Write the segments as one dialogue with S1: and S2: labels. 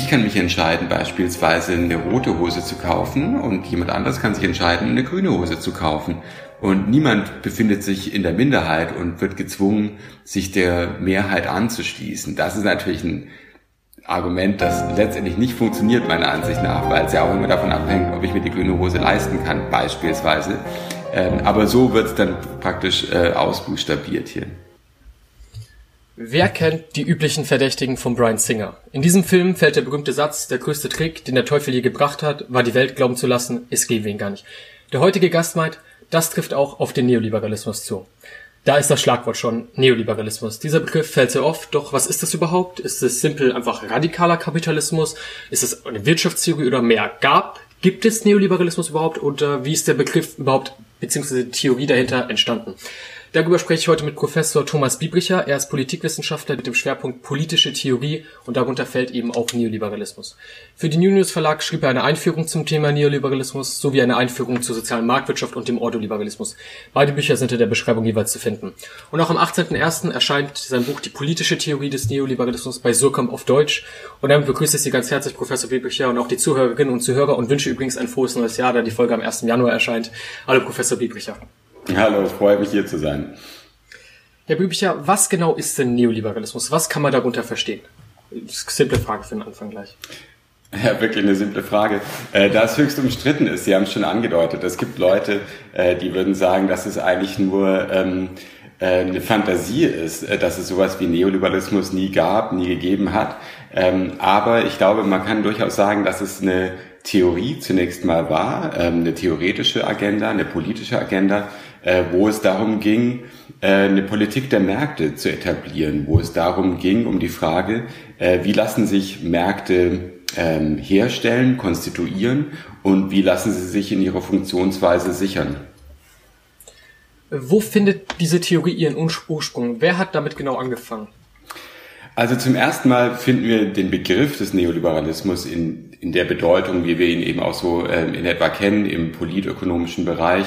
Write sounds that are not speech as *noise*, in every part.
S1: ich kann mich entscheiden, beispielsweise eine rote Hose zu kaufen und jemand anderes kann sich entscheiden, eine grüne Hose zu kaufen. Und niemand befindet sich in der Minderheit und wird gezwungen, sich der Mehrheit anzuschließen. Das ist natürlich ein Argument, das letztendlich nicht funktioniert, meiner Ansicht nach, weil es ja auch immer davon abhängt, ob ich mir die grüne Hose leisten kann, beispielsweise. Ähm, aber so wird es dann praktisch äh, ausbuchstabiert hier.
S2: Wer kennt die üblichen Verdächtigen von Brian Singer? In diesem Film fällt der berühmte Satz, der größte Trick, den der Teufel je gebracht hat, war die Welt glauben zu lassen, es gebe ihn gar nicht. Der heutige Gast meint, das trifft auch auf den Neoliberalismus zu. Da ist das Schlagwort schon Neoliberalismus. Dieser Begriff fällt sehr oft, doch was ist das überhaupt? Ist es simpel einfach radikaler Kapitalismus? Ist es eine Wirtschaftstheorie oder mehr? Gab, gibt es Neoliberalismus überhaupt oder wie ist der Begriff überhaupt beziehungsweise die Theorie dahinter entstanden? Darüber spreche ich heute mit Professor Thomas Biebricher. Er ist Politikwissenschaftler mit dem Schwerpunkt politische Theorie und darunter fällt eben auch Neoliberalismus. Für den News Verlag schrieb er eine Einführung zum Thema Neoliberalismus sowie eine Einführung zur sozialen Marktwirtschaft und dem Ordoliberalismus. Beide Bücher sind in der Beschreibung jeweils zu finden. Und auch am 18.01. erscheint sein Buch Die politische Theorie des Neoliberalismus bei Surkamp auf Deutsch. Und damit begrüße ich Sie ganz herzlich, Professor Biebricher, und auch die Zuhörerinnen und Zuhörer und wünsche übrigens ein frohes neues Jahr, da die Folge am 1. Januar erscheint. Hallo, Professor Biebricher.
S1: Hallo, freue mich hier zu sein.
S2: Herr Bübicher, was genau ist denn Neoliberalismus? Was kann man darunter verstehen? Simple Frage für den Anfang gleich.
S1: Ja, wirklich eine simple Frage. Äh, da es höchst umstritten ist, Sie haben es schon angedeutet, es gibt Leute, äh, die würden sagen, dass es eigentlich nur ähm, äh, eine Fantasie ist, dass es sowas wie Neoliberalismus nie gab, nie gegeben hat. Ähm, aber ich glaube, man kann durchaus sagen, dass es eine Theorie zunächst mal war, ähm, eine theoretische Agenda, eine politische Agenda, äh, wo es darum ging, äh, eine Politik der Märkte zu etablieren, wo es darum ging, um die Frage, äh, wie lassen sich Märkte ähm, herstellen, konstituieren und wie lassen sie sich in ihrer Funktionsweise sichern.
S2: Wo findet diese Theorie ihren Ursprung? Wer hat damit genau angefangen?
S1: Also zum ersten Mal finden wir den Begriff des Neoliberalismus in, in der Bedeutung, wie wir ihn eben auch so äh, in etwa kennen, im politökonomischen Bereich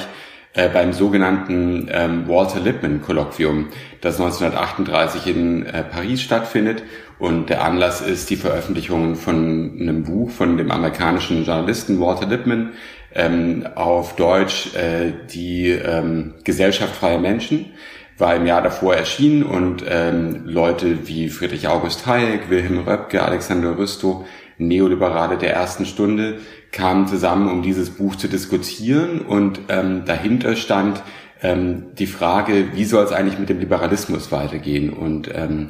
S1: äh, beim sogenannten ähm, Walter Lippmann Kolloquium, das 1938 in äh, Paris stattfindet. Und der Anlass ist die Veröffentlichung von einem Buch von dem amerikanischen Journalisten Walter Lippmann ähm, auf Deutsch äh, die ähm, Gesellschaft freier Menschen war im Jahr davor erschienen und ähm, Leute wie Friedrich August Hayek, Wilhelm Röpke, Alexander Rüstow, Neoliberale der ersten Stunde kamen zusammen, um dieses Buch zu diskutieren. Und ähm, dahinter stand ähm, die Frage, wie soll es eigentlich mit dem Liberalismus weitergehen? Und ähm,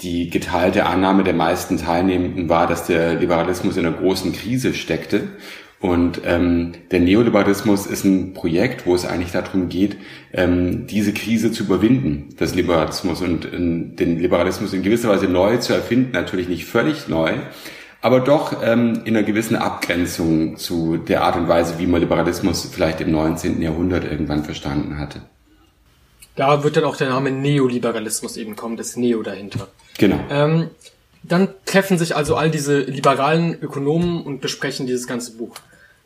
S1: die geteilte Annahme der meisten Teilnehmenden war, dass der Liberalismus in einer großen Krise steckte. Und ähm, der Neoliberalismus ist ein Projekt, wo es eigentlich darum geht, ähm, diese Krise zu überwinden, das Liberalismus. Und ähm, den Liberalismus in gewisser Weise neu zu erfinden, natürlich nicht völlig neu, aber doch ähm, in einer gewissen Abgrenzung zu der Art und Weise, wie man Liberalismus vielleicht im 19. Jahrhundert irgendwann verstanden hatte.
S2: Da wird dann auch der Name Neoliberalismus eben kommen, das Neo dahinter.
S1: Genau.
S2: Ähm, dann treffen sich also all diese liberalen Ökonomen und besprechen dieses ganze Buch.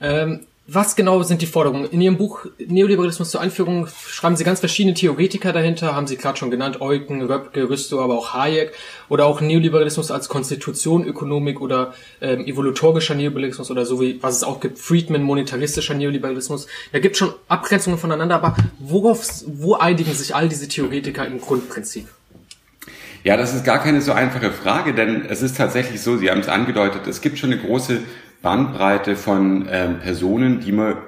S2: Ähm, was genau sind die Forderungen? In Ihrem Buch Neoliberalismus zur Einführung schreiben Sie ganz verschiedene Theoretiker dahinter, haben Sie gerade schon genannt, Eucken, Röpke, Rüstow, aber auch Hayek oder auch Neoliberalismus als Konstitution, Ökonomik oder ähm, evolutorischer Neoliberalismus oder so wie, was es auch gibt, Friedman, monetaristischer Neoliberalismus. Da gibt es schon Abgrenzungen voneinander, aber worauf, wo einigen sich all diese Theoretiker im Grundprinzip?
S1: Ja, das ist gar keine so einfache Frage, denn es ist tatsächlich so, Sie haben es angedeutet, es gibt schon eine große Bandbreite von ähm, Personen, die man,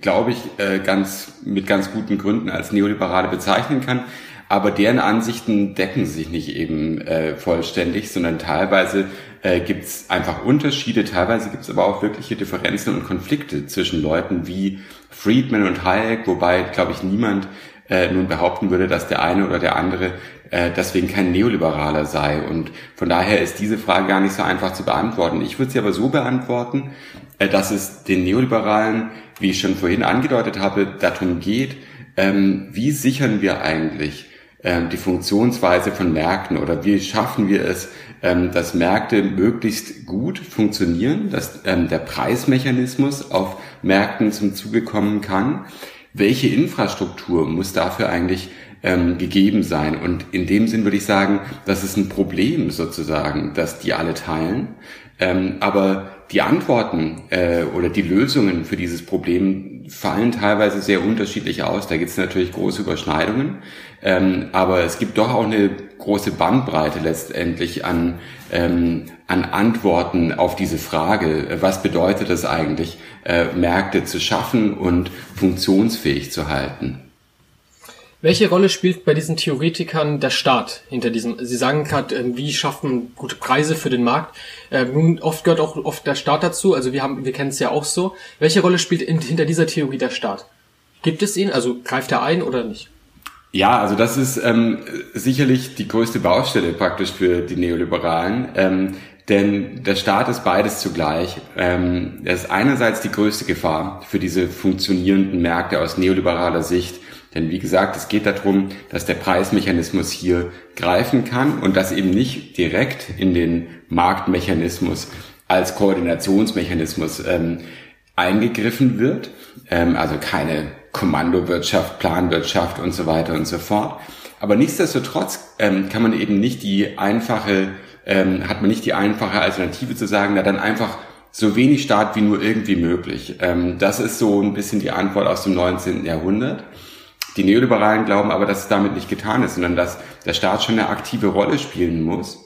S1: glaube ich, äh, ganz mit ganz guten Gründen als Neoliberale bezeichnen kann. Aber deren Ansichten decken sich nicht eben äh, vollständig, sondern teilweise äh, gibt es einfach Unterschiede, teilweise gibt es aber auch wirkliche Differenzen und Konflikte zwischen Leuten wie Friedman und Hayek, wobei, glaube ich, niemand äh, nun behaupten würde, dass der eine oder der andere äh, deswegen kein Neoliberaler sei. Und von daher ist diese Frage gar nicht so einfach zu beantworten. Ich würde sie aber so beantworten, äh, dass es den Neoliberalen, wie ich schon vorhin angedeutet habe, darum geht, ähm, wie sichern wir eigentlich ähm, die Funktionsweise von Märkten oder wie schaffen wir es, ähm, dass Märkte möglichst gut funktionieren, dass ähm, der Preismechanismus auf Märkten zum Zuge kommen kann. Welche Infrastruktur muss dafür eigentlich ähm, gegeben sein. Und in dem Sinn würde ich sagen, das ist ein Problem sozusagen, dass die alle teilen. Ähm, aber die Antworten äh, oder die Lösungen für dieses Problem fallen teilweise sehr unterschiedlich aus. Da gibt es natürlich große Überschneidungen, ähm, aber es gibt doch auch eine große Bandbreite letztendlich an, ähm, an Antworten auf diese Frage, was bedeutet es eigentlich, äh, Märkte zu schaffen und funktionsfähig zu halten.
S2: Welche Rolle spielt bei diesen Theoretikern der Staat hinter diesem? Sie sagen gerade, ähm, wie schaffen gute Preise für den Markt? Ähm, nun oft gehört auch oft der Staat dazu. Also wir haben, wir kennen es ja auch so. Welche Rolle spielt in, hinter dieser Theorie der Staat? Gibt es ihn? Also greift er ein oder nicht?
S1: Ja, also das ist ähm, sicherlich die größte Baustelle praktisch für die Neoliberalen. Ähm, denn der Staat ist beides zugleich. Ähm, er ist einerseits die größte Gefahr für diese funktionierenden Märkte aus neoliberaler Sicht denn wie gesagt, es geht darum, dass der Preismechanismus hier greifen kann und das eben nicht direkt in den Marktmechanismus als Koordinationsmechanismus ähm, eingegriffen wird. Ähm, also keine Kommandowirtschaft, Planwirtschaft und so weiter und so fort. Aber nichtsdestotrotz ähm, kann man eben nicht die einfache, ähm, hat man nicht die einfache Alternative zu sagen, na dann einfach so wenig Staat wie nur irgendwie möglich. Ähm, das ist so ein bisschen die Antwort aus dem 19. Jahrhundert. Die Neoliberalen glauben aber, dass es damit nicht getan ist, sondern dass der Staat schon eine aktive Rolle spielen muss.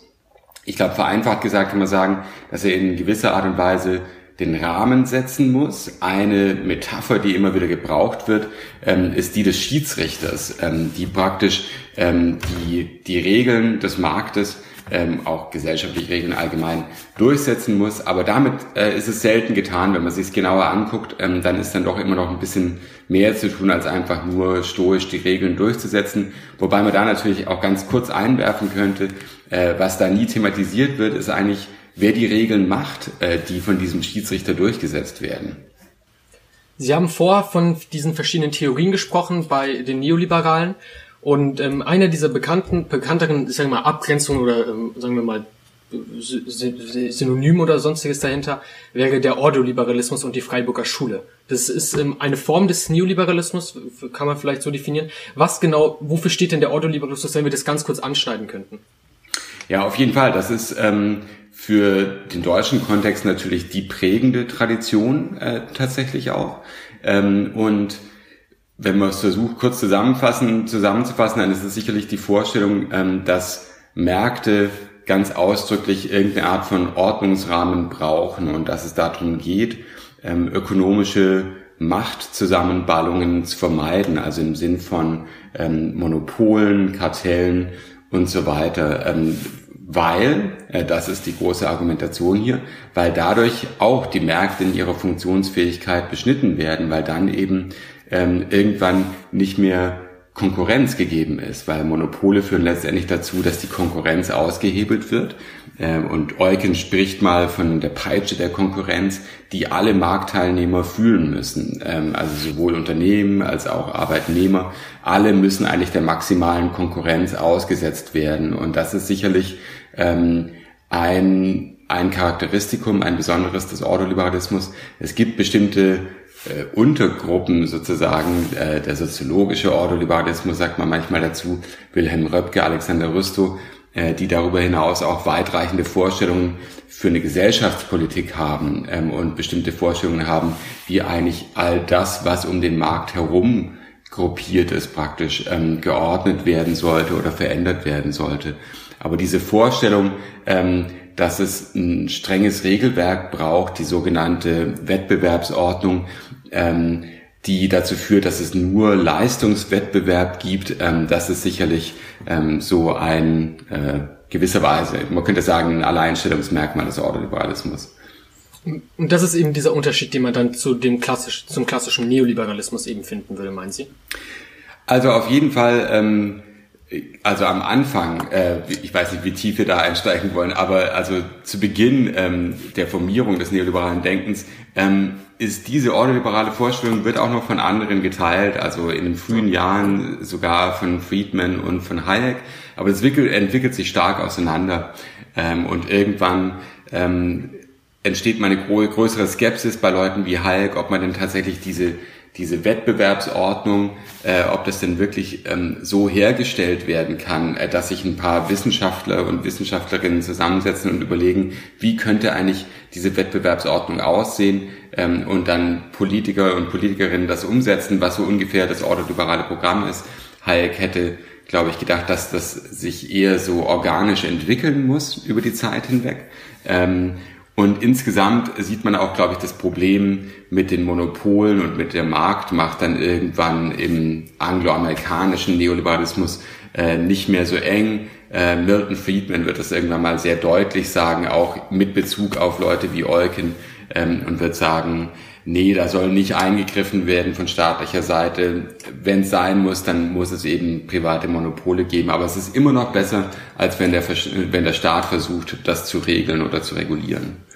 S1: Ich glaube, vereinfacht gesagt kann man sagen, dass er in gewisser Art und Weise den Rahmen setzen muss. Eine Metapher, die immer wieder gebraucht wird, ähm, ist die des Schiedsrichters, ähm, die praktisch ähm, die, die Regeln des Marktes ähm, auch gesellschaftliche Regeln allgemein durchsetzen muss. Aber damit äh, ist es selten getan. Wenn man sich es genauer anguckt, ähm, dann ist dann doch immer noch ein bisschen mehr zu tun, als einfach nur stoisch die Regeln durchzusetzen. Wobei man da natürlich auch ganz kurz einwerfen könnte, äh, was da nie thematisiert wird, ist eigentlich, wer die Regeln macht, äh, die von diesem Schiedsrichter durchgesetzt werden.
S2: Sie haben vor von diesen verschiedenen Theorien gesprochen bei den Neoliberalen. Und ähm, eine dieser bekannten, bekannteren, sagen wir mal, Abgrenzungen oder ähm, sagen wir mal Synonym oder sonstiges dahinter wäre der Ordoliberalismus und die Freiburger Schule. Das ist ähm, eine Form des Neoliberalismus, kann man vielleicht so definieren. Was genau, wofür steht denn der Ordoliberalismus, wenn wir das ganz kurz anschneiden könnten?
S1: Ja, auf jeden Fall. Das ist ähm, für den deutschen Kontext natürlich die prägende Tradition äh, tatsächlich auch. Ähm, und wenn man es versucht, kurz zusammenfassen, zusammenzufassen, dann ist es sicherlich die Vorstellung, ähm, dass Märkte ganz ausdrücklich irgendeine Art von Ordnungsrahmen brauchen und dass es darum geht, ähm, ökonomische Machtzusammenballungen zu vermeiden, also im Sinn von ähm, Monopolen, Kartellen und so weiter. Ähm, weil, äh, das ist die große Argumentation hier, weil dadurch auch die Märkte in ihrer Funktionsfähigkeit beschnitten werden, weil dann eben ähm, irgendwann nicht mehr Konkurrenz gegeben ist, weil Monopole führen letztendlich dazu, dass die Konkurrenz ausgehebelt wird. Ähm, und Eucken spricht mal von der Peitsche der Konkurrenz, die alle Marktteilnehmer fühlen müssen. Ähm, also sowohl Unternehmen als auch Arbeitnehmer. Alle müssen eigentlich der maximalen Konkurrenz ausgesetzt werden. Und das ist sicherlich ähm, ein, ein Charakteristikum, ein besonderes des Ordoliberalismus. Es gibt bestimmte äh, Untergruppen sozusagen, äh, der soziologische Ordoliberalismus sagt man manchmal dazu, Wilhelm Röpke, Alexander Rüstow, äh, die darüber hinaus auch weitreichende Vorstellungen für eine Gesellschaftspolitik haben ähm, und bestimmte Vorstellungen haben, wie eigentlich all das, was um den Markt herum gruppiert ist, praktisch ähm, geordnet werden sollte oder verändert werden sollte. Aber diese Vorstellung, ähm, dass es ein strenges Regelwerk braucht, die sogenannte Wettbewerbsordnung, ähm, die dazu führt, dass es nur Leistungswettbewerb gibt. Ähm, das ist sicherlich ähm, so ein äh, gewisser Weise, man könnte sagen, ein Alleinstellungsmerkmal des Ordoliberalismus.
S2: Und das ist eben dieser Unterschied, den man dann zu dem klassisch, zum klassischen Neoliberalismus eben finden würde, meinen Sie?
S1: Also auf jeden Fall, ähm, also am Anfang, äh, ich weiß nicht, wie tief wir da einsteigen wollen, aber also zu Beginn ähm, der Formierung des neoliberalen Denkens ähm, ist diese ordoliberale Vorstellung, wird auch noch von anderen geteilt, also in den frühen Jahren sogar von Friedman und von Hayek, aber es entwickelt, entwickelt sich stark auseinander. Ähm, und irgendwann ähm, entsteht mal eine größere Skepsis bei Leuten wie Hayek, ob man denn tatsächlich diese diese Wettbewerbsordnung, äh, ob das denn wirklich ähm, so hergestellt werden kann, äh, dass sich ein paar Wissenschaftler und Wissenschaftlerinnen zusammensetzen und überlegen, wie könnte eigentlich diese Wettbewerbsordnung aussehen ähm, und dann Politiker und Politikerinnen das umsetzen, was so ungefähr das ordoliberale Programm ist. Hayek hätte, glaube ich, gedacht, dass das sich eher so organisch entwickeln muss über die Zeit hinweg. Ähm, und insgesamt sieht man auch, glaube ich, das Problem mit den Monopolen und mit der Marktmacht dann irgendwann im angloamerikanischen Neoliberalismus äh, nicht mehr so eng. Äh, Milton Friedman wird das irgendwann mal sehr deutlich sagen, auch mit Bezug auf Leute wie Olken ähm, und wird sagen, nee, da soll nicht eingegriffen werden von staatlicher Seite. Wenn es sein muss, dann muss es eben private Monopole geben. Aber es ist immer noch besser, als wenn der, wenn der Staat versucht, das zu regeln oder zu regulieren.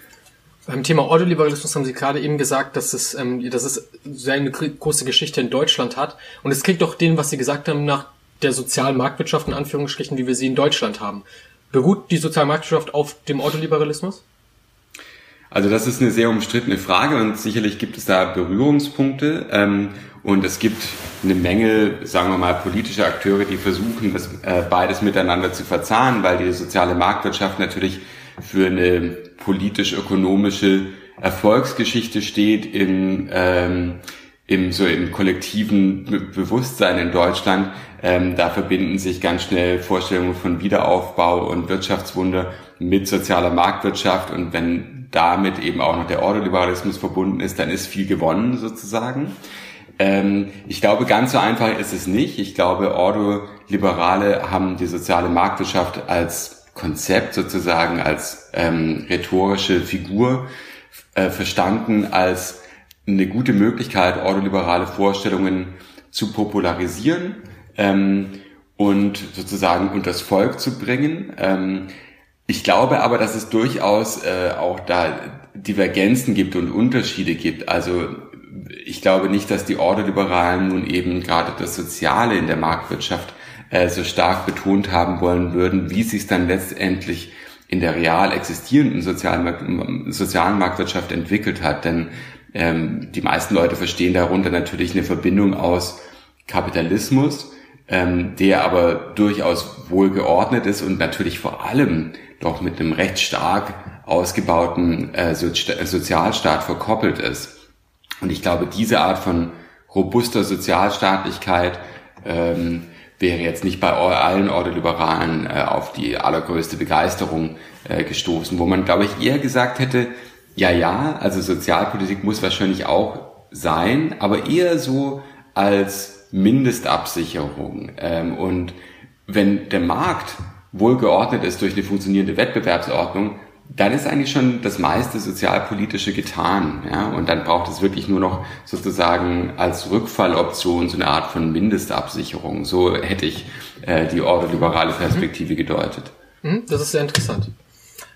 S2: Beim Thema Ordoliberalismus haben Sie gerade eben gesagt, dass es, ähm, dass es sehr eine große Geschichte in Deutschland hat. Und es klingt doch dem, was Sie gesagt haben, nach der sozialen Marktwirtschaft in Anführungsstrichen, wie wir sie in Deutschland haben. Beruht die soziale Marktwirtschaft auf dem Ordoliberalismus?
S1: Also das ist eine sehr umstrittene Frage und sicherlich gibt es da Berührungspunkte. Ähm, und es gibt eine Menge, sagen wir mal, politische Akteure, die versuchen, das äh, beides miteinander zu verzahnen, weil die soziale Marktwirtschaft natürlich für eine politisch-ökonomische Erfolgsgeschichte steht in, ähm, im, so im kollektiven Bewusstsein in Deutschland. Ähm, da verbinden sich ganz schnell Vorstellungen von Wiederaufbau und Wirtschaftswunder mit sozialer Marktwirtschaft. Und wenn damit eben auch noch der Ordoliberalismus verbunden ist, dann ist viel gewonnen sozusagen. Ähm, ich glaube, ganz so einfach ist es nicht. Ich glaube, Ordoliberale haben die soziale Marktwirtschaft als Konzept sozusagen als ähm, rhetorische Figur äh, verstanden als eine gute Möglichkeit, ordoliberale Vorstellungen zu popularisieren ähm, und sozusagen unters Volk zu bringen. Ähm, ich glaube aber, dass es durchaus äh, auch da Divergenzen gibt und Unterschiede gibt. Also ich glaube nicht, dass die Ordoliberalen nun eben gerade das Soziale in der Marktwirtschaft äh, so stark betont haben wollen würden, wie sich es dann letztendlich in der real existierenden sozialen, sozialen Marktwirtschaft entwickelt hat. Denn ähm, die meisten Leute verstehen darunter natürlich eine Verbindung aus Kapitalismus, ähm, der aber durchaus wohl geordnet ist und natürlich vor allem doch mit einem recht stark ausgebauten äh, Sozialstaat verkoppelt ist. Und ich glaube, diese Art von robuster Sozialstaatlichkeit ähm, wäre jetzt nicht bei allen Ordoliberalen äh, auf die allergrößte Begeisterung äh, gestoßen, wo man, glaube ich, eher gesagt hätte, ja, ja, also Sozialpolitik muss wahrscheinlich auch sein, aber eher so als Mindestabsicherung. Ähm, und wenn der Markt wohlgeordnet ist durch eine funktionierende Wettbewerbsordnung, dann ist eigentlich schon das meiste Sozialpolitische getan. Ja? Und dann braucht es wirklich nur noch sozusagen als Rückfalloption so eine Art von Mindestabsicherung. So hätte ich äh, die ordoliberale Perspektive gedeutet.
S2: Mhm, das ist sehr interessant.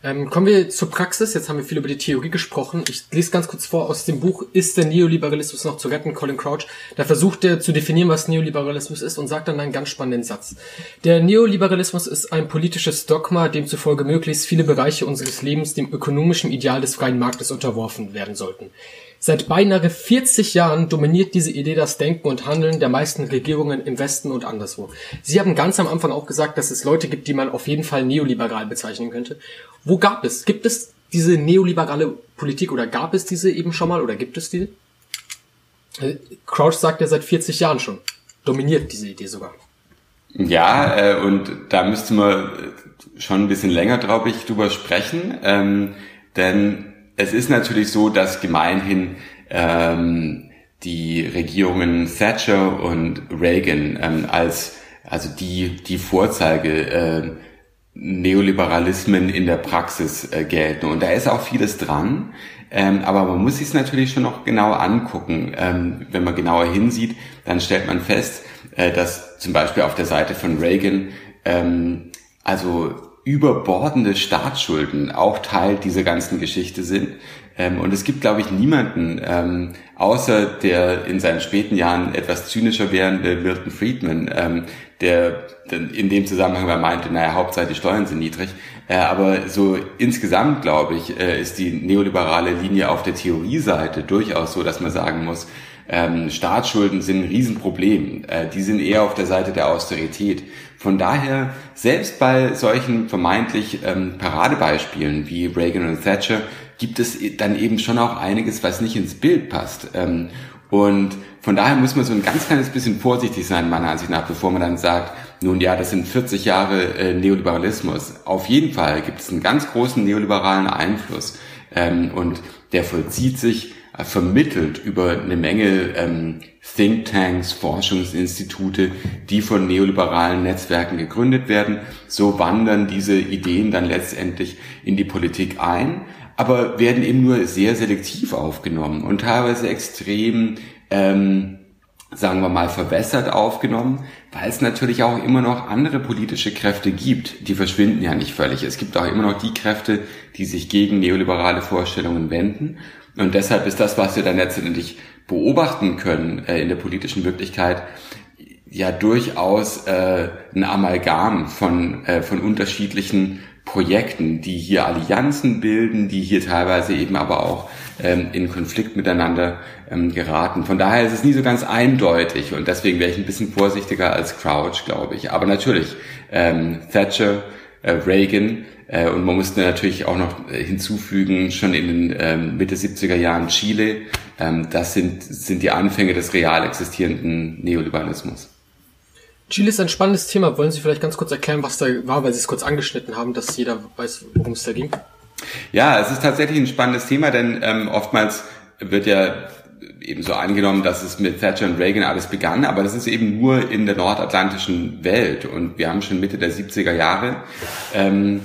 S2: Ähm, kommen wir zur Praxis. Jetzt haben wir viel über die Theorie gesprochen. Ich lese ganz kurz vor aus dem Buch Ist der Neoliberalismus noch zu retten? Colin Crouch. Da versucht er zu definieren, was Neoliberalismus ist und sagt dann einen ganz spannenden Satz. Der Neoliberalismus ist ein politisches Dogma, demzufolge möglichst viele Bereiche unseres Lebens dem ökonomischen Ideal des freien Marktes unterworfen werden sollten. Seit beinahe 40 Jahren dominiert diese Idee das Denken und Handeln der meisten Regierungen im Westen und anderswo. Sie haben ganz am Anfang auch gesagt, dass es Leute gibt, die man auf jeden Fall neoliberal bezeichnen könnte. Wo gab es? Gibt es diese neoliberale Politik oder gab es diese eben schon mal oder gibt es die? Äh, Crouch sagt ja seit 40 Jahren schon. Dominiert diese Idee sogar.
S1: Ja, äh, und da müsste man schon ein bisschen länger, glaube ich, drüber sprechen. Ähm, denn es ist natürlich so, dass gemeinhin ähm, die Regierungen Thatcher und Reagan ähm, als also die die Vorzeige äh, Neoliberalismen in der Praxis äh, gelten und da ist auch vieles dran. Ähm, aber man muss sich es natürlich schon noch genau angucken. Ähm, wenn man genauer hinsieht, dann stellt man fest, äh, dass zum Beispiel auf der Seite von Reagan ähm, also überbordende Staatsschulden auch Teil dieser ganzen Geschichte sind. Ähm, und es gibt, glaube ich, niemanden, ähm, außer der in seinen späten Jahren etwas zynischer werdende Milton Friedman, ähm, der in dem Zusammenhang meinte, naja, Hauptsache die Steuern sind niedrig, Äh, aber so insgesamt, glaube ich, äh, ist die neoliberale Linie auf der Theorieseite durchaus so, dass man sagen muss, ähm, Staatsschulden sind ein Riesenproblem. Äh, die sind eher auf der Seite der Austerität. Von daher, selbst bei solchen vermeintlich ähm, Paradebeispielen wie Reagan und Thatcher, gibt es dann eben schon auch einiges, was nicht ins Bild passt. Ähm, und von daher muss man so ein ganz kleines bisschen vorsichtig sein, meiner Ansicht nach, bevor man dann sagt, nun ja, das sind 40 Jahre äh, Neoliberalismus. Auf jeden Fall gibt es einen ganz großen neoliberalen Einfluss. Ähm, und der vollzieht sich vermittelt über eine Menge ähm, Thinktanks, Forschungsinstitute, die von neoliberalen Netzwerken gegründet werden. So wandern diese Ideen dann letztendlich in die Politik ein aber werden eben nur sehr selektiv aufgenommen und teilweise extrem, ähm, sagen wir mal, verwässert aufgenommen, weil es natürlich auch immer noch andere politische Kräfte gibt. Die verschwinden ja nicht völlig. Es gibt auch immer noch die Kräfte, die sich gegen neoliberale Vorstellungen wenden. Und deshalb ist das, was wir dann letztendlich beobachten können äh, in der politischen Wirklichkeit, ja durchaus äh, ein Amalgam von, äh, von unterschiedlichen Projekten, die hier Allianzen bilden, die hier teilweise eben aber auch ähm, in Konflikt miteinander ähm, geraten. Von daher ist es nie so ganz eindeutig und deswegen wäre ich ein bisschen vorsichtiger als Crouch, glaube ich. Aber natürlich, ähm, Thatcher, äh, Reagan äh, und man musste natürlich auch noch äh, hinzufügen, schon in den ähm, Mitte 70er Jahren Chile, ähm, das sind, sind die Anfänge des real existierenden Neoliberalismus.
S2: Chile ist ein spannendes Thema. Wollen Sie vielleicht ganz kurz erklären, was da war, weil Sie es kurz angeschnitten haben, dass jeder weiß, worum es da ging?
S1: Ja, es ist tatsächlich ein spannendes Thema, denn ähm, oftmals wird ja eben so angenommen, dass es mit Thatcher und Reagan alles begann, aber das ist eben nur in der nordatlantischen Welt und wir haben schon Mitte der 70er Jahre ähm,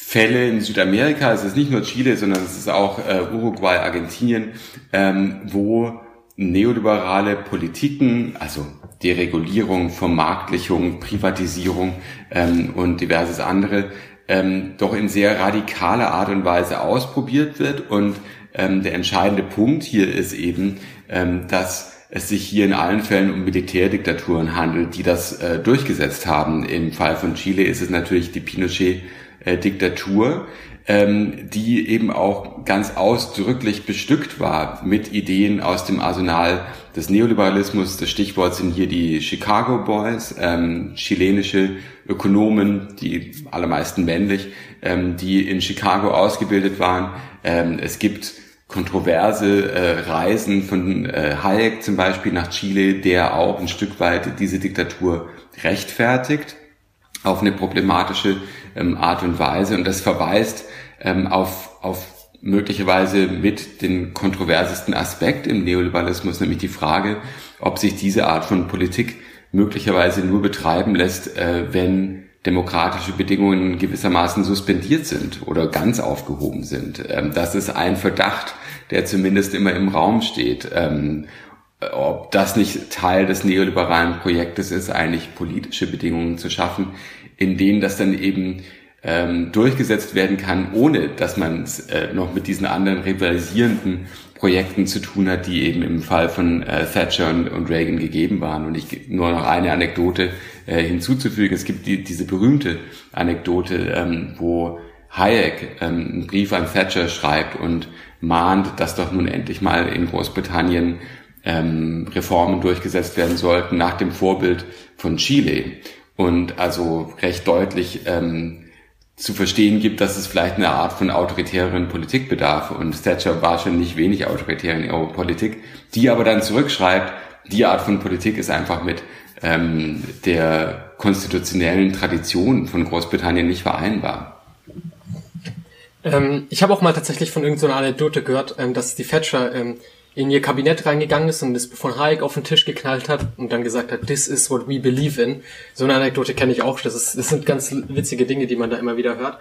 S1: Fälle in Südamerika, es ist nicht nur Chile, sondern es ist auch äh, Uruguay, Argentinien, ähm, wo neoliberale Politiken, also Deregulierung, Vermarktlichung, Privatisierung ähm, und diverses andere, ähm, doch in sehr radikaler Art und Weise ausprobiert wird. Und ähm, der entscheidende Punkt hier ist eben, ähm, dass es sich hier in allen Fällen um Militärdiktaturen handelt, die das äh, durchgesetzt haben. Im Fall von Chile ist es natürlich die Pinochet-Diktatur, ähm, die eben auch ganz ausdrücklich bestückt war mit Ideen aus dem Arsenal des Neoliberalismus. Das Stichwort sind hier die Chicago Boys, ähm, chilenische Ökonomen, die allermeisten männlich, ähm, die in Chicago ausgebildet waren. Ähm, es gibt kontroverse äh, Reisen von äh, Hayek zum Beispiel nach Chile, der auch ein Stück weit diese Diktatur rechtfertigt auf eine problematische ähm, Art und Weise. Und das verweist ähm, auf, auf möglicherweise mit den kontroversesten Aspekt im Neoliberalismus, nämlich die Frage, ob sich diese Art von Politik möglicherweise nur betreiben lässt, äh, wenn demokratische Bedingungen gewissermaßen suspendiert sind oder ganz aufgehoben sind. Ähm, das ist ein Verdacht, der zumindest immer im Raum steht. Ähm, ob das nicht Teil des neoliberalen Projektes ist, eigentlich politische Bedingungen zu schaffen, in denen das dann eben ähm, durchgesetzt werden kann, ohne dass man es äh, noch mit diesen anderen rivalisierenden Projekten zu tun hat, die eben im Fall von äh, Thatcher und, und, Reagan gegeben waren. Und ich nur noch eine Anekdote äh, hinzuzufügen. Es gibt die, diese berühmte Anekdote, ähm, wo Hayek ähm, einen Brief an Thatcher schreibt und mahnt, dass doch nun endlich mal in Großbritannien ähm, Reformen durchgesetzt werden sollten nach dem Vorbild von Chile. Und also recht deutlich ähm, zu verstehen gibt, dass es vielleicht eine Art von autoritäreren Politik bedarf. Und Thatcher war schon nicht wenig autoritär in ihrer Politik, die aber dann zurückschreibt, die Art von Politik ist einfach mit ähm, der konstitutionellen Tradition von Großbritannien nicht vereinbar.
S2: Ähm, ich habe auch mal tatsächlich von irgendeiner so Anekdote gehört, ähm, dass die Thatcher ähm, in ihr Kabinett reingegangen ist und das von Hayek auf den Tisch geknallt hat und dann gesagt hat, this is what we believe in. So eine Anekdote kenne ich auch. Das, ist, das sind ganz witzige Dinge, die man da immer wieder hört.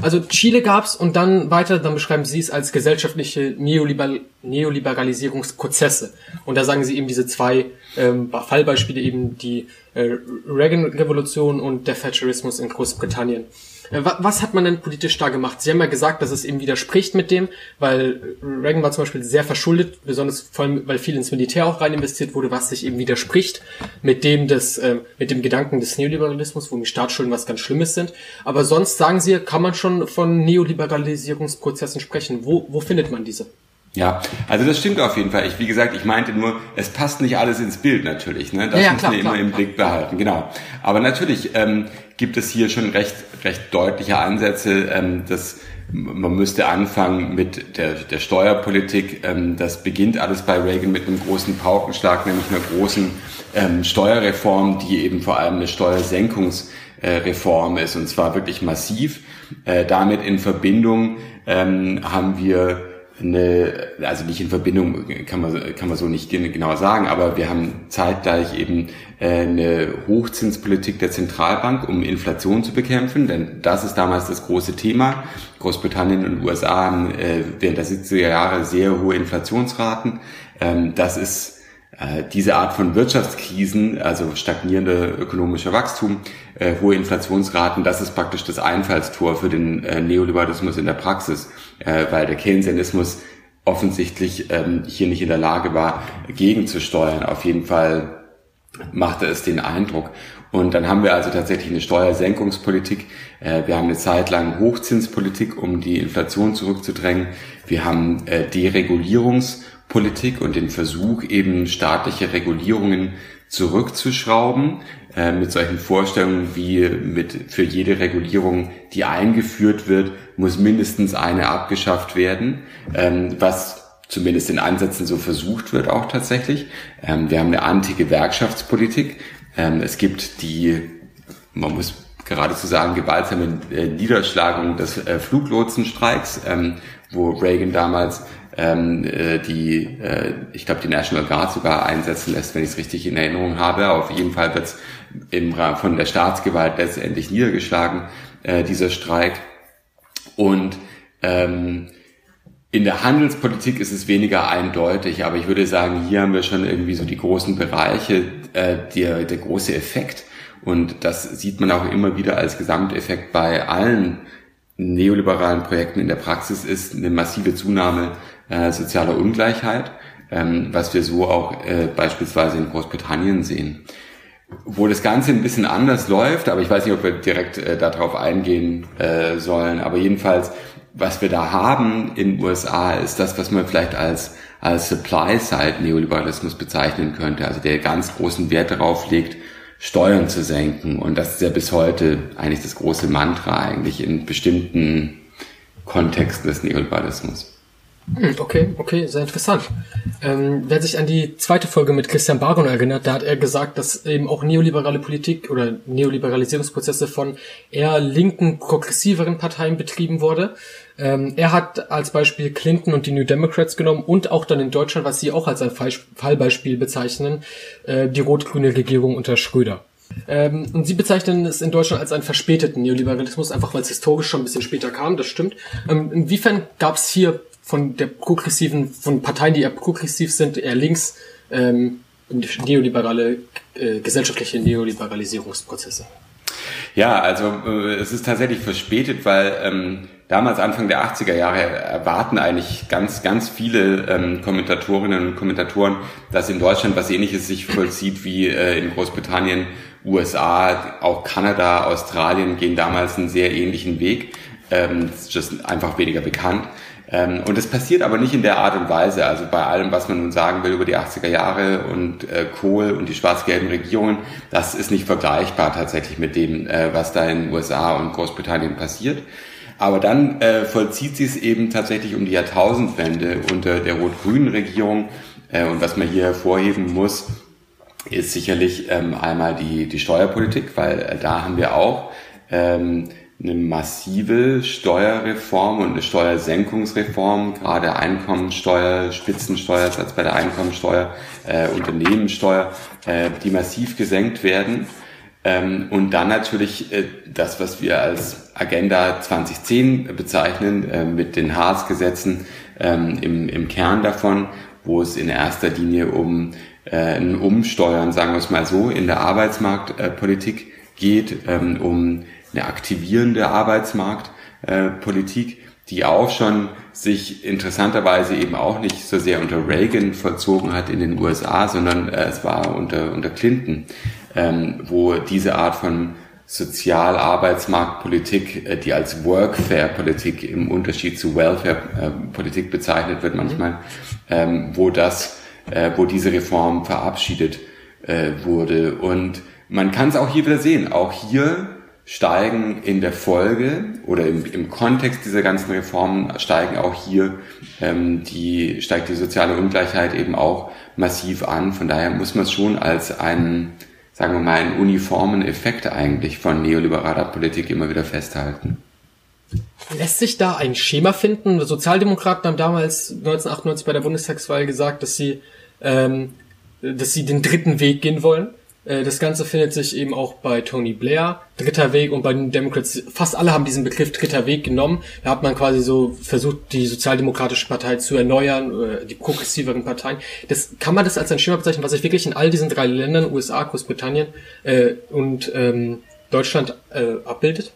S2: Also Chile gab's und dann weiter, dann beschreiben sie es als gesellschaftliche Neoliber Neoliberalisierungsprozesse. Und da sagen sie eben diese zwei ähm, Fallbeispiele, eben die äh, Reagan-Revolution und der Thatcherismus in Großbritannien. Äh, was hat man denn politisch da gemacht? Sie haben ja gesagt, dass es eben widerspricht mit dem, weil Reagan war zum Beispiel sehr verschuldet, besonders vor allem, weil viel ins Militär auch rein investiert wurde, was sich eben widerspricht mit dem des, äh, mit dem Gedanken des Neoliberalismus, wo die Staatsschulden was ganz Schlimmes sind. Aber sonst sagen Sie, kann man schon von Neoliberalisierungsprozessen sprechen. Wo, wo findet man diese?
S1: Ja, also das stimmt auf jeden Fall. Ich, wie gesagt, ich meinte nur, es passt nicht alles ins Bild natürlich. Ne? Das ja, ja, müssen klar, wir immer klar, im Blick behalten. Genau. Aber natürlich ähm, gibt es hier schon recht, recht deutliche Ansätze, ähm, dass man müsste anfangen mit der, der Steuerpolitik. Ähm, das beginnt alles bei Reagan mit einem großen Paukenschlag, nämlich einer großen ähm, Steuerreform, die eben vor allem eine Steuersenkungsreform ist und zwar wirklich massiv. Äh, damit in Verbindung ähm, haben wir eine, also nicht in Verbindung, kann man, kann man so nicht genau sagen, aber wir haben zeitgleich eben äh, eine Hochzinspolitik der Zentralbank, um Inflation zu bekämpfen, denn das ist damals das große Thema. Großbritannien und USA haben äh, während der 70er Jahre sehr hohe Inflationsraten. Ähm, das ist diese Art von Wirtschaftskrisen, also stagnierende ökonomische Wachstum, äh, hohe Inflationsraten, das ist praktisch das Einfallstor für den äh, Neoliberalismus in der Praxis, äh, weil der Keynesianismus offensichtlich ähm, hier nicht in der Lage war, gegenzusteuern. Auf jeden Fall machte es den Eindruck. Und dann haben wir also tatsächlich eine Steuersenkungspolitik. Äh, wir haben eine Zeit lang Hochzinspolitik, um die Inflation zurückzudrängen. Wir haben äh, Deregulierungs- Politik und den Versuch, eben staatliche Regulierungen zurückzuschrauben, äh, mit solchen Vorstellungen wie mit für jede Regulierung, die eingeführt wird, muss mindestens eine abgeschafft werden, ähm, was zumindest in Ansätzen so versucht wird auch tatsächlich. Ähm, wir haben eine Anti-Gewerkschaftspolitik. Ähm, es gibt die, man muss geradezu sagen, gewaltsame äh, Niederschlagung des äh, Fluglotsenstreiks, ähm, wo Reagan damals ähm, äh, die, äh, ich glaube, die National Guard sogar einsetzen lässt, wenn ich es richtig in Erinnerung habe. Auf jeden Fall wird im Rahmen von der Staatsgewalt letztendlich niedergeschlagen, äh, dieser Streik. Und ähm, in der Handelspolitik ist es weniger eindeutig, aber ich würde sagen, hier haben wir schon irgendwie so die großen Bereiche, äh, der, der große Effekt. Und das sieht man auch immer wieder als Gesamteffekt bei allen neoliberalen Projekten in der Praxis ist eine massive Zunahme äh, sozialer Ungleichheit, ähm, was wir so auch äh, beispielsweise in Großbritannien sehen. Wo das Ganze ein bisschen anders läuft, aber ich weiß nicht, ob wir direkt äh, darauf eingehen äh, sollen, aber jedenfalls, was wir da haben in USA, ist das, was man vielleicht als, als Supply-Side-Neoliberalismus bezeichnen könnte, also der ganz großen Wert darauf legt, Steuern zu senken. Und das ist ja bis heute eigentlich das große Mantra eigentlich in bestimmten Kontexten des Neoliberalismus.
S2: Hm, okay, okay, sehr interessant. Ähm, wer sich an die zweite Folge mit Christian Baron erinnert, da hat er gesagt, dass eben auch neoliberale Politik oder Neoliberalisierungsprozesse von eher linken, progressiveren Parteien betrieben wurde. Ähm, er hat als Beispiel Clinton und die New Democrats genommen und auch dann in Deutschland, was sie auch als ein Fallbeispiel bezeichnen, äh, die rot-grüne Regierung unter Schröder. Ähm, und sie bezeichnen es in Deutschland als einen verspäteten Neoliberalismus, einfach weil es historisch schon ein bisschen später kam, das stimmt. Ähm, inwiefern gab es hier von der progressiven, von Parteien, die eher progressiv sind, eher links, ähm, neoliberale, äh, gesellschaftliche Neoliberalisierungsprozesse.
S1: Ja, also äh, es ist tatsächlich verspätet, weil ähm, damals Anfang der 80er Jahre erwarten eigentlich ganz, ganz viele ähm, Kommentatorinnen und Kommentatoren, dass in Deutschland was ähnliches sich vollzieht wie äh, in Großbritannien, USA, auch Kanada, Australien gehen damals einen sehr ähnlichen Weg. Ähm, das ist einfach weniger bekannt. Ähm, und es passiert aber nicht in der Art und Weise. Also bei allem, was man nun sagen will über die 80er Jahre und äh, Kohl und die schwarz-gelben Regierungen, das ist nicht vergleichbar tatsächlich mit dem, äh, was da in den USA und Großbritannien passiert. Aber dann äh, vollzieht sie es eben tatsächlich um die Jahrtausendwende unter der rot-grünen Regierung. Äh, und was man hier hervorheben muss, ist sicherlich ähm, einmal die, die Steuerpolitik, weil äh, da haben wir auch ähm, eine massive Steuerreform und eine Steuersenkungsreform, gerade Einkommensteuer, Spitzensteuersatz bei der Einkommensteuer, äh, Unternehmenssteuer, äh, die massiv gesenkt werden. Ähm, und dann natürlich äh, das, was wir als Agenda 2010 bezeichnen, äh, mit den Haas-Gesetzen ähm, im, im Kern davon, wo es in erster Linie um äh, ein Umsteuern, sagen wir es mal so, in der Arbeitsmarktpolitik geht, ähm, um eine aktivierende Arbeitsmarktpolitik, die auch schon sich interessanterweise eben auch nicht so sehr unter Reagan vollzogen hat in den USA, sondern äh, es war unter, unter Clinton, ähm, wo diese Art von Sozial-Arbeitsmarktpolitik, äh, die als Workfare-Politik im Unterschied zu Welfare-Politik bezeichnet wird manchmal, ähm, wo das, äh, wo diese Reform verabschiedet äh, wurde. Und man kann es auch hier wieder sehen. Auch hier steigen in der Folge oder im, im Kontext dieser ganzen Reformen steigen auch hier ähm, die steigt die soziale Ungleichheit eben auch massiv an. Von daher muss man es schon als einen sagen wir mal einen uniformen Effekt eigentlich von neoliberaler Politik immer wieder festhalten.
S2: Lässt sich da ein Schema finden? Sozialdemokraten haben damals 1998 bei der Bundestagswahl gesagt, dass sie, ähm, dass sie den dritten Weg gehen wollen. Äh, das Ganze findet sich eben auch bei Tony Blair, dritter Weg, und bei den Democrats. Fast alle haben diesen Begriff dritter Weg genommen. Da hat man quasi so versucht, die Sozialdemokratische Partei zu erneuern, die progressiveren Parteien. Das kann man das als ein Schema bezeichnen, was sich wirklich in all diesen drei Ländern, USA, Großbritannien äh, und ähm, Deutschland äh, abbildet?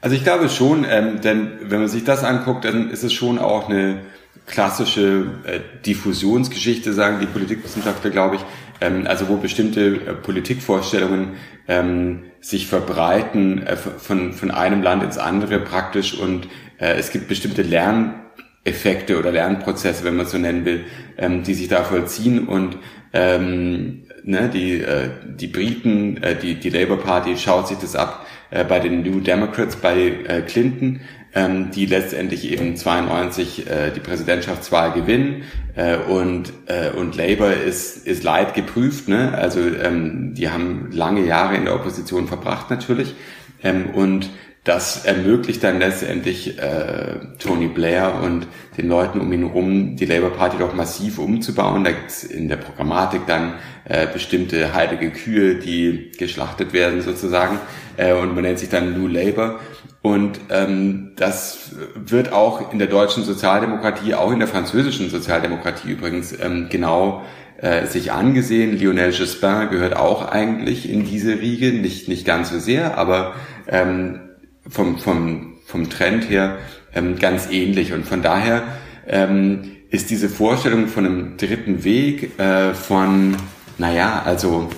S1: Also ich glaube schon, ähm, denn wenn man sich das anguckt, dann ist es schon auch eine klassische äh, Diffusionsgeschichte, sagen die Politikwissenschaftler, glaube ich, ähm, also wo bestimmte äh, Politikvorstellungen ähm, sich verbreiten äh, von, von einem Land ins andere praktisch und äh, es gibt bestimmte Lerneffekte oder Lernprozesse, wenn man so nennen will, ähm, die sich da vollziehen und ähm, ne, die, äh, die Briten, äh, die, die Labour Party schaut sich das ab äh, bei den New Democrats, bei äh, Clinton, ähm, die letztendlich eben 92 äh, die Präsidentschaftswahl gewinnen äh, und äh, und Labour ist ist leid geprüft, ne? Also ähm, die haben lange Jahre in der Opposition verbracht natürlich ähm, und das ermöglicht dann letztendlich äh, Tony Blair und den Leuten um ihn herum, die Labour Party doch massiv umzubauen. Da gibt's in der Programmatik dann äh, bestimmte heilige Kühe, die geschlachtet werden sozusagen. Äh, und man nennt sich dann New Labour. Und ähm, das wird auch in der deutschen Sozialdemokratie, auch in der französischen Sozialdemokratie übrigens, ähm, genau äh, sich angesehen. Lionel Jospin gehört auch eigentlich in diese Riege, nicht, nicht ganz so sehr, aber ähm, vom, vom, vom Trend her ähm, ganz ähnlich. Und von daher ähm, ist diese Vorstellung von einem dritten Weg, äh, von, naja, also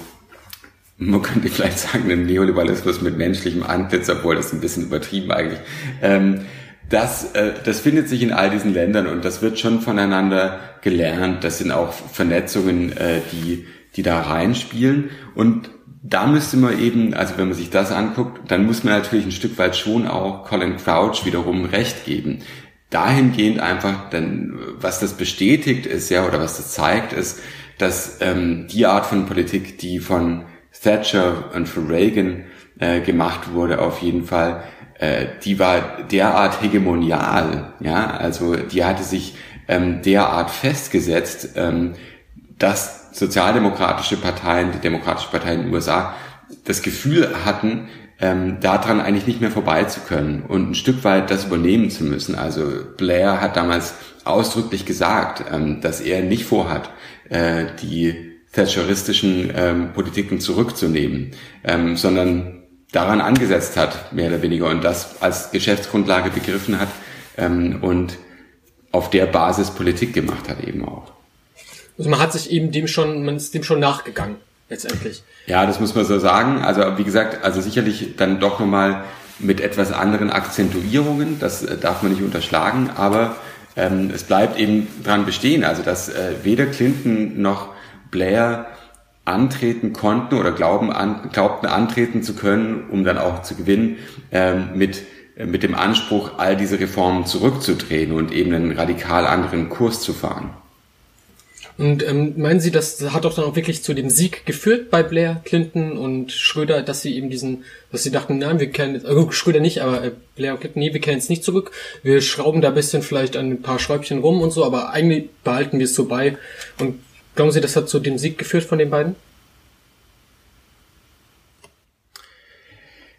S1: man könnte vielleicht sagen, ein Neoliberalismus mit menschlichem Antlitz, obwohl das ein bisschen übertrieben eigentlich. Ähm, das, äh, das findet sich in all diesen Ländern und das wird schon voneinander gelernt. Das sind auch Vernetzungen, äh, die, die da reinspielen. Und da müsste man eben, also wenn man sich das anguckt, dann muss man natürlich ein Stück weit schon auch Colin Crouch wiederum recht geben. Dahingehend einfach, denn was das bestätigt ist, ja, oder was das zeigt, ist, dass ähm, die Art von Politik, die von Thatcher und für Reagan äh, gemacht wurde, auf jeden Fall, äh, die war derart hegemonial, ja, also die hatte sich ähm, derart festgesetzt, ähm, dass sozialdemokratische Parteien, die demokratische Parteien in den USA, das Gefühl hatten, ähm, daran eigentlich nicht mehr vorbei zu können und ein Stück weit das übernehmen zu müssen. Also Blair hat damals ausdrücklich gesagt, ähm, dass er nicht vorhat, äh, die thatcheristischen ähm, Politiken zurückzunehmen, ähm, sondern daran angesetzt hat, mehr oder weniger, und das als Geschäftsgrundlage begriffen hat ähm, und auf der Basis Politik gemacht hat eben auch.
S2: Also man hat sich eben dem schon, man ist dem schon nachgegangen, letztendlich.
S1: Ja, das muss man so sagen. Also wie gesagt, also sicherlich dann doch nochmal mit etwas anderen Akzentuierungen, das äh, darf man nicht unterschlagen, aber ähm, es bleibt eben dran bestehen, also dass äh, weder Clinton noch Blair antreten konnten oder glauben an, glaubten antreten zu können, um dann auch zu gewinnen, ähm, mit, äh, mit dem Anspruch, all diese Reformen zurückzudrehen und eben einen radikal anderen Kurs zu fahren.
S2: Und ähm, meinen Sie, das hat doch dann auch wirklich zu dem Sieg geführt bei Blair, Clinton und Schröder, dass sie eben diesen, dass sie dachten, nein, wir kennen, also Schröder nicht, aber äh, Blair und Clinton, nee, wir kennen es nicht zurück. Wir schrauben da ein bisschen vielleicht an ein paar Schräubchen rum und so, aber eigentlich behalten wir es so bei und Glauben Sie, das hat zu dem Sieg geführt von den beiden?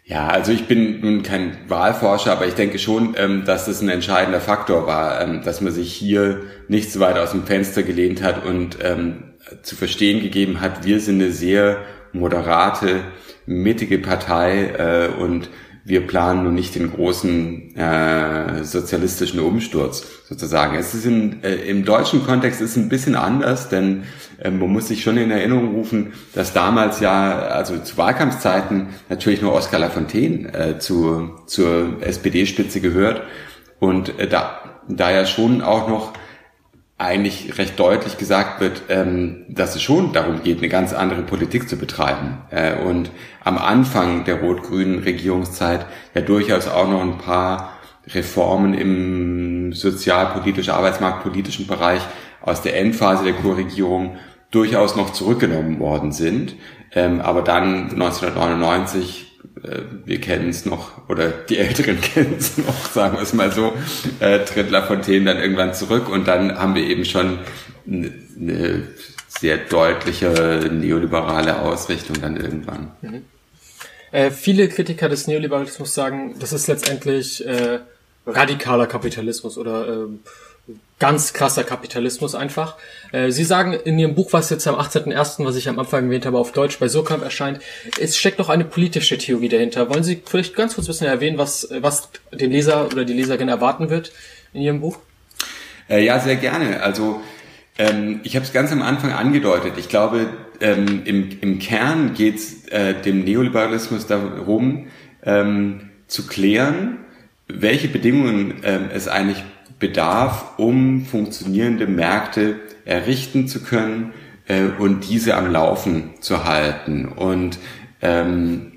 S1: Ja, also ich bin nun kein Wahlforscher, aber ich denke schon, ähm, dass das ein entscheidender Faktor war, ähm, dass man sich hier nicht so weit aus dem Fenster gelehnt hat und ähm, zu verstehen gegeben hat, wir sind eine sehr moderate, mittige Partei äh, und wir planen nun nicht den großen äh, sozialistischen Umsturz sozusagen. Es ist in, äh, im deutschen Kontext ist ein bisschen anders, denn äh, man muss sich schon in Erinnerung rufen, dass damals ja, also zu Wahlkampfzeiten natürlich nur Oskar Lafontaine äh, zu, zur SPD-Spitze gehört und äh, da, da ja schon auch noch eigentlich recht deutlich gesagt wird, ähm, dass es schon darum geht, eine ganz andere Politik zu betreiben. Äh, und am Anfang der rot-grünen Regierungszeit ja durchaus auch noch ein paar Reformen im sozialpolitisch, arbeitsmarktpolitischen Bereich aus der Endphase der Kurregierung durchaus noch zurückgenommen worden sind. Ähm, aber dann 1999 äh, wir kennen es noch, oder die Älteren *laughs* kennen es noch, sagen wir es mal so, äh, tritt Lafontaine dann irgendwann zurück und dann haben wir eben schon eine sehr deutliche neoliberale Ausrichtung dann irgendwann. Mhm.
S2: Äh, viele Kritiker des Neoliberalismus sagen, das ist letztendlich äh, radikaler Kapitalismus oder äh, ganz krasser Kapitalismus einfach. Äh, Sie sagen in Ihrem Buch, was jetzt am 18.01., was ich am Anfang erwähnt habe, auf Deutsch bei Surkamp erscheint, es steckt noch eine politische Theorie dahinter. Wollen Sie vielleicht ganz kurz ein bisschen erwähnen, was, was den Leser oder die Leserin erwarten wird in Ihrem Buch?
S1: Äh, ja, sehr gerne. Also ähm, ich habe es ganz am Anfang angedeutet. Ich glaube, ähm, im, im Kern geht es äh, dem Neoliberalismus darum, ähm, zu klären, welche Bedingungen ähm, es eigentlich bedarf, um funktionierende Märkte errichten zu können äh, und diese am Laufen zu halten. Und ähm,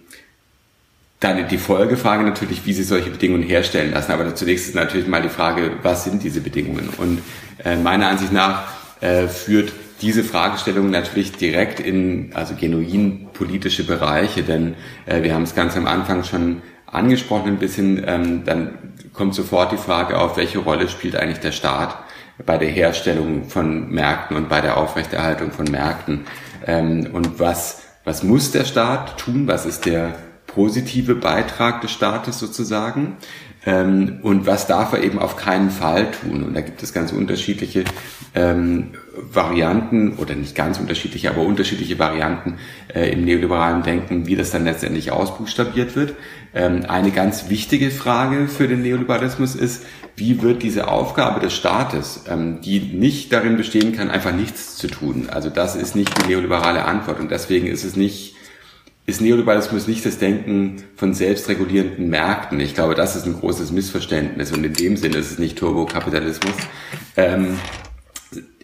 S1: dann die Folgefrage natürlich, wie sie solche Bedingungen herstellen lassen. Aber zunächst ist natürlich mal die Frage, was sind diese Bedingungen? Und äh, meiner Ansicht nach äh, führt diese Fragestellung natürlich direkt in also genuin politische Bereiche, denn äh, wir haben es ganz am Anfang schon angesprochen ein bisschen, ähm, dann kommt sofort die Frage auf, welche Rolle spielt eigentlich der Staat bei der Herstellung von Märkten und bei der Aufrechterhaltung von Märkten? Ähm, und was, was muss der Staat tun, was ist der positive Beitrag des Staates sozusagen ähm, und was darf er eben auf keinen Fall tun. Und da gibt es ganz unterschiedliche ähm, Varianten oder nicht ganz unterschiedliche, aber unterschiedliche Varianten äh, im neoliberalen Denken, wie das dann letztendlich ausbuchstabiert wird. Ähm, eine ganz wichtige Frage für den Neoliberalismus ist, wie wird diese Aufgabe des Staates, ähm, die nicht darin bestehen kann, einfach nichts zu tun. Also das ist nicht die neoliberale Antwort und deswegen ist es nicht ist Neoliberalismus nicht das Denken von selbstregulierenden Märkten. Ich glaube, das ist ein großes Missverständnis und in dem Sinne ist es nicht Turbokapitalismus, ähm,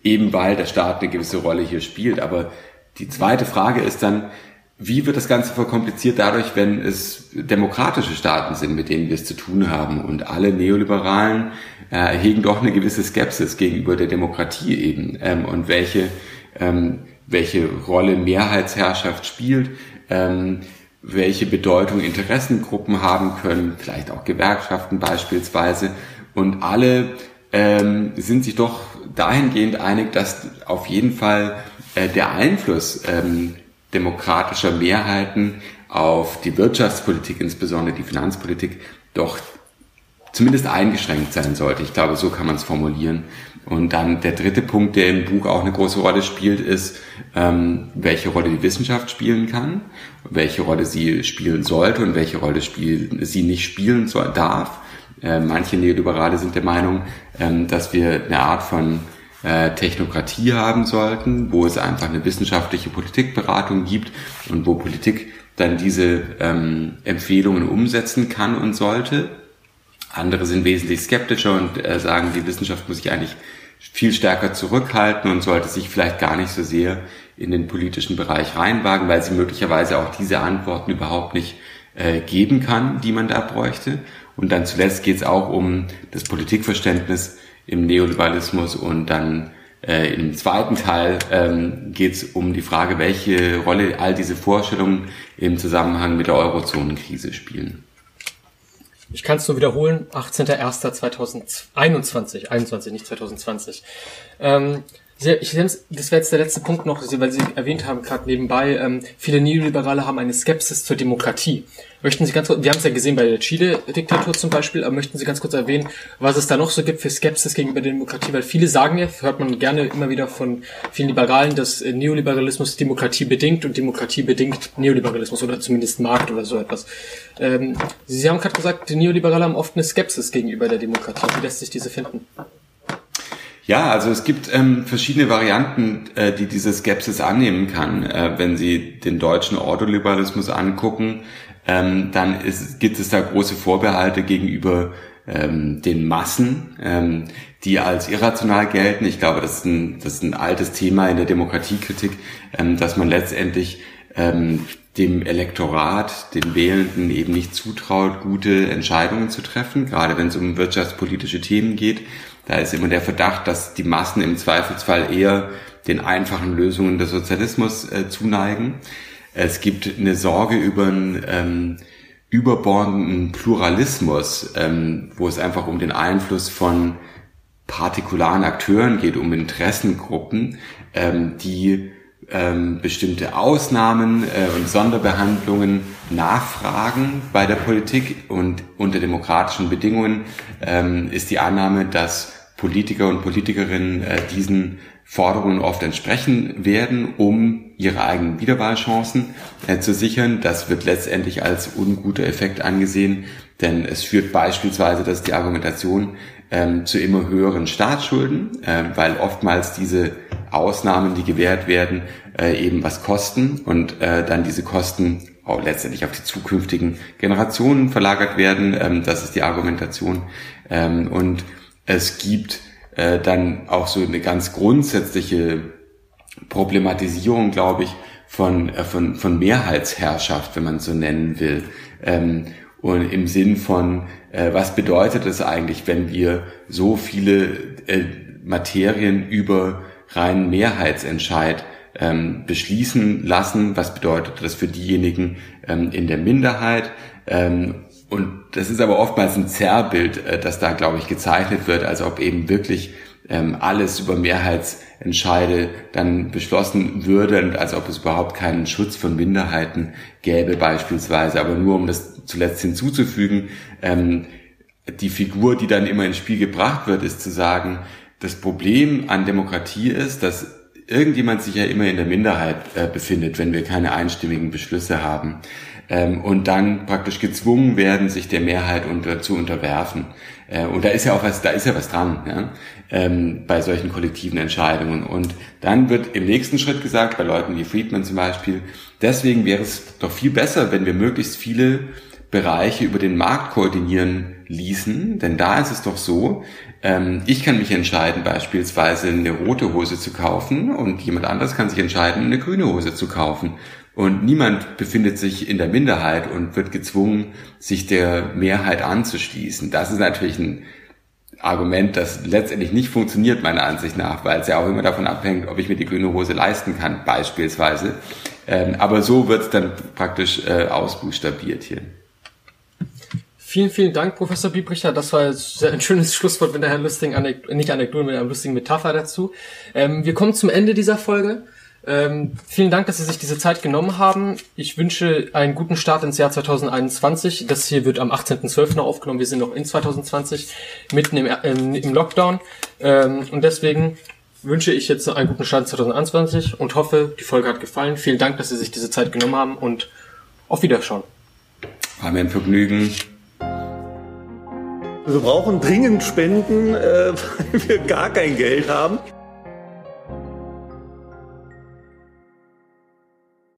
S1: eben weil der Staat eine gewisse Rolle hier spielt. Aber die zweite Frage ist dann, wie wird das Ganze verkompliziert dadurch, wenn es demokratische Staaten sind, mit denen wir es zu tun haben? Und alle Neoliberalen äh, hegen doch eine gewisse Skepsis gegenüber der Demokratie eben ähm, und welche, ähm, welche Rolle Mehrheitsherrschaft spielt, ähm, welche Bedeutung Interessengruppen haben können, vielleicht auch Gewerkschaften beispielsweise. Und alle ähm, sind sich doch dahingehend einig, dass auf jeden Fall äh, der Einfluss ähm, demokratischer Mehrheiten auf die Wirtschaftspolitik, insbesondere die Finanzpolitik, doch zumindest eingeschränkt sein sollte. Ich glaube, so kann man es formulieren. Und dann der dritte Punkt, der im Buch auch eine große Rolle spielt, ist, ähm, welche Rolle die Wissenschaft spielen kann, welche Rolle sie spielen sollte und welche Rolle spiel, sie nicht spielen soll, darf. Äh, manche Neoliberale sind der Meinung, ähm, dass wir eine Art von äh, Technokratie haben sollten, wo es einfach eine wissenschaftliche Politikberatung gibt und wo Politik dann diese ähm, Empfehlungen umsetzen kann und sollte. Andere sind wesentlich skeptischer und äh, sagen, die Wissenschaft muss sich eigentlich viel stärker zurückhalten und sollte sich vielleicht gar nicht so sehr in den politischen Bereich reinwagen, weil sie möglicherweise auch diese Antworten überhaupt nicht äh, geben kann, die man da bräuchte. Und dann zuletzt geht es auch um das Politikverständnis im Neoliberalismus und dann äh, im zweiten Teil ähm, geht es um die Frage, welche Rolle all diese Vorstellungen im Zusammenhang mit der Eurozonenkrise spielen.
S2: Ich kann es nur wiederholen, 18.01.2021, 21, nicht 2020. Ähm, Ich, das wäre jetzt der letzte Punkt noch, weil Sie erwähnt haben, gerade nebenbei, ähm, viele Neoliberale haben eine Skepsis zur Demokratie. Möchten Sie ganz kurz, wir haben es ja gesehen bei der Chile-Diktatur zum Beispiel, aber möchten Sie ganz kurz erwähnen, was es da noch so gibt für Skepsis gegenüber der Demokratie? Weil viele sagen ja, hört man gerne immer wieder von vielen Liberalen, dass äh, Neoliberalismus Demokratie bedingt und Demokratie bedingt Neoliberalismus oder zumindest Markt oder so etwas. Ähm, Sie haben gerade gesagt, die Neoliberale haben oft eine Skepsis gegenüber der Demokratie. Wie lässt sich diese finden?
S1: Ja, also es gibt ähm, verschiedene Varianten, äh, die diese Skepsis annehmen kann. Äh, wenn Sie den deutschen Ordoliberalismus angucken, ähm, dann ist, gibt es da große Vorbehalte gegenüber ähm, den Massen, ähm, die als irrational gelten. Ich glaube, das ist ein, das ist ein altes Thema in der Demokratiekritik, ähm, dass man letztendlich ähm, dem Elektorat, den Wählenden eben nicht zutraut, gute Entscheidungen zu treffen, gerade wenn es um wirtschaftspolitische Themen geht. Da ist immer der Verdacht, dass die Massen im Zweifelsfall eher den einfachen Lösungen des Sozialismus äh, zuneigen. Es gibt eine Sorge über einen ähm, überbordenden Pluralismus, ähm, wo es einfach um den Einfluss von partikularen Akteuren geht, um Interessengruppen, ähm, die ähm, bestimmte Ausnahmen äh, und Sonderbehandlungen nachfragen bei der Politik und unter demokratischen Bedingungen ähm, ist die Annahme, dass Politiker und Politikerinnen äh, diesen Forderungen oft entsprechen werden, um ihre eigenen Wiederwahlchancen äh, zu sichern. Das wird letztendlich als unguter Effekt angesehen, denn es führt beispielsweise, dass die Argumentation ähm, zu immer höheren Staatsschulden, äh, weil oftmals diese Ausnahmen, die gewährt werden, äh, eben was kosten und äh, dann diese Kosten auch letztendlich auf die zukünftigen Generationen verlagert werden. Ähm, das ist die Argumentation. Ähm, und es gibt äh, dann auch so eine ganz grundsätzliche Problematisierung, glaube ich, von, äh, von, von Mehrheitsherrschaft, wenn man so nennen will. Ähm, und im Sinn von, äh, was bedeutet es eigentlich, wenn wir so viele äh, Materien über reinen Mehrheitsentscheid ähm, beschließen lassen? Was bedeutet das für diejenigen ähm, in der Minderheit? Ähm, und das ist aber oftmals ein Zerrbild, äh, das da, glaube ich, gezeichnet wird, als ob eben wirklich ähm, alles über Mehrheitsentscheide dann beschlossen würde und als ob es überhaupt keinen Schutz von Minderheiten gäbe beispielsweise. Aber nur um das zuletzt hinzuzufügen, ähm, die Figur, die dann immer ins Spiel gebracht wird, ist zu sagen, das Problem an Demokratie ist, dass irgendjemand sich ja immer in der Minderheit äh, befindet, wenn wir keine einstimmigen Beschlüsse haben ähm, und dann praktisch gezwungen werden, sich der Mehrheit unter, zu unterwerfen. Äh, und da ist ja auch was, da ist ja was dran, ja, ähm, bei solchen kollektiven Entscheidungen. Und dann wird im nächsten Schritt gesagt, bei Leuten wie Friedman zum Beispiel, deswegen wäre es doch viel besser, wenn wir möglichst viele Bereiche über den Markt koordinieren ließen, denn da ist es doch so, ähm, ich kann mich entscheiden, beispielsweise eine rote Hose zu kaufen und jemand anderes kann sich entscheiden, eine grüne Hose zu kaufen. Und niemand befindet sich in der Minderheit und wird gezwungen, sich der Mehrheit anzuschließen. Das ist natürlich ein Argument, das letztendlich nicht funktioniert, meiner Ansicht nach, weil es ja auch immer davon abhängt, ob ich mir die grüne Hose leisten kann, beispielsweise. Ähm, aber so wird es dann praktisch äh, ausbuchstabiert hier.
S2: Vielen, vielen Dank, Professor Biebricher. Das war ein schönes Schlusswort mit einer lustigen Anekdote, nicht Anekdote, mit einer lustigen Metapher dazu. Ähm, wir kommen zum Ende dieser Folge. Ähm, vielen Dank, dass Sie sich diese Zeit genommen haben. Ich wünsche einen guten Start ins Jahr 2021. Das hier wird am 18.12. aufgenommen. Wir sind noch in 2020, mitten im, im, im Lockdown. Ähm, und deswegen wünsche ich jetzt einen guten Start 2021 und hoffe, die Folge hat gefallen. Vielen Dank, dass Sie sich diese Zeit genommen haben und auf Wiederschauen.
S1: War mir ein Vergnügen.
S3: Wir brauchen dringend Spenden, äh, *laughs* weil wir gar kein Geld haben.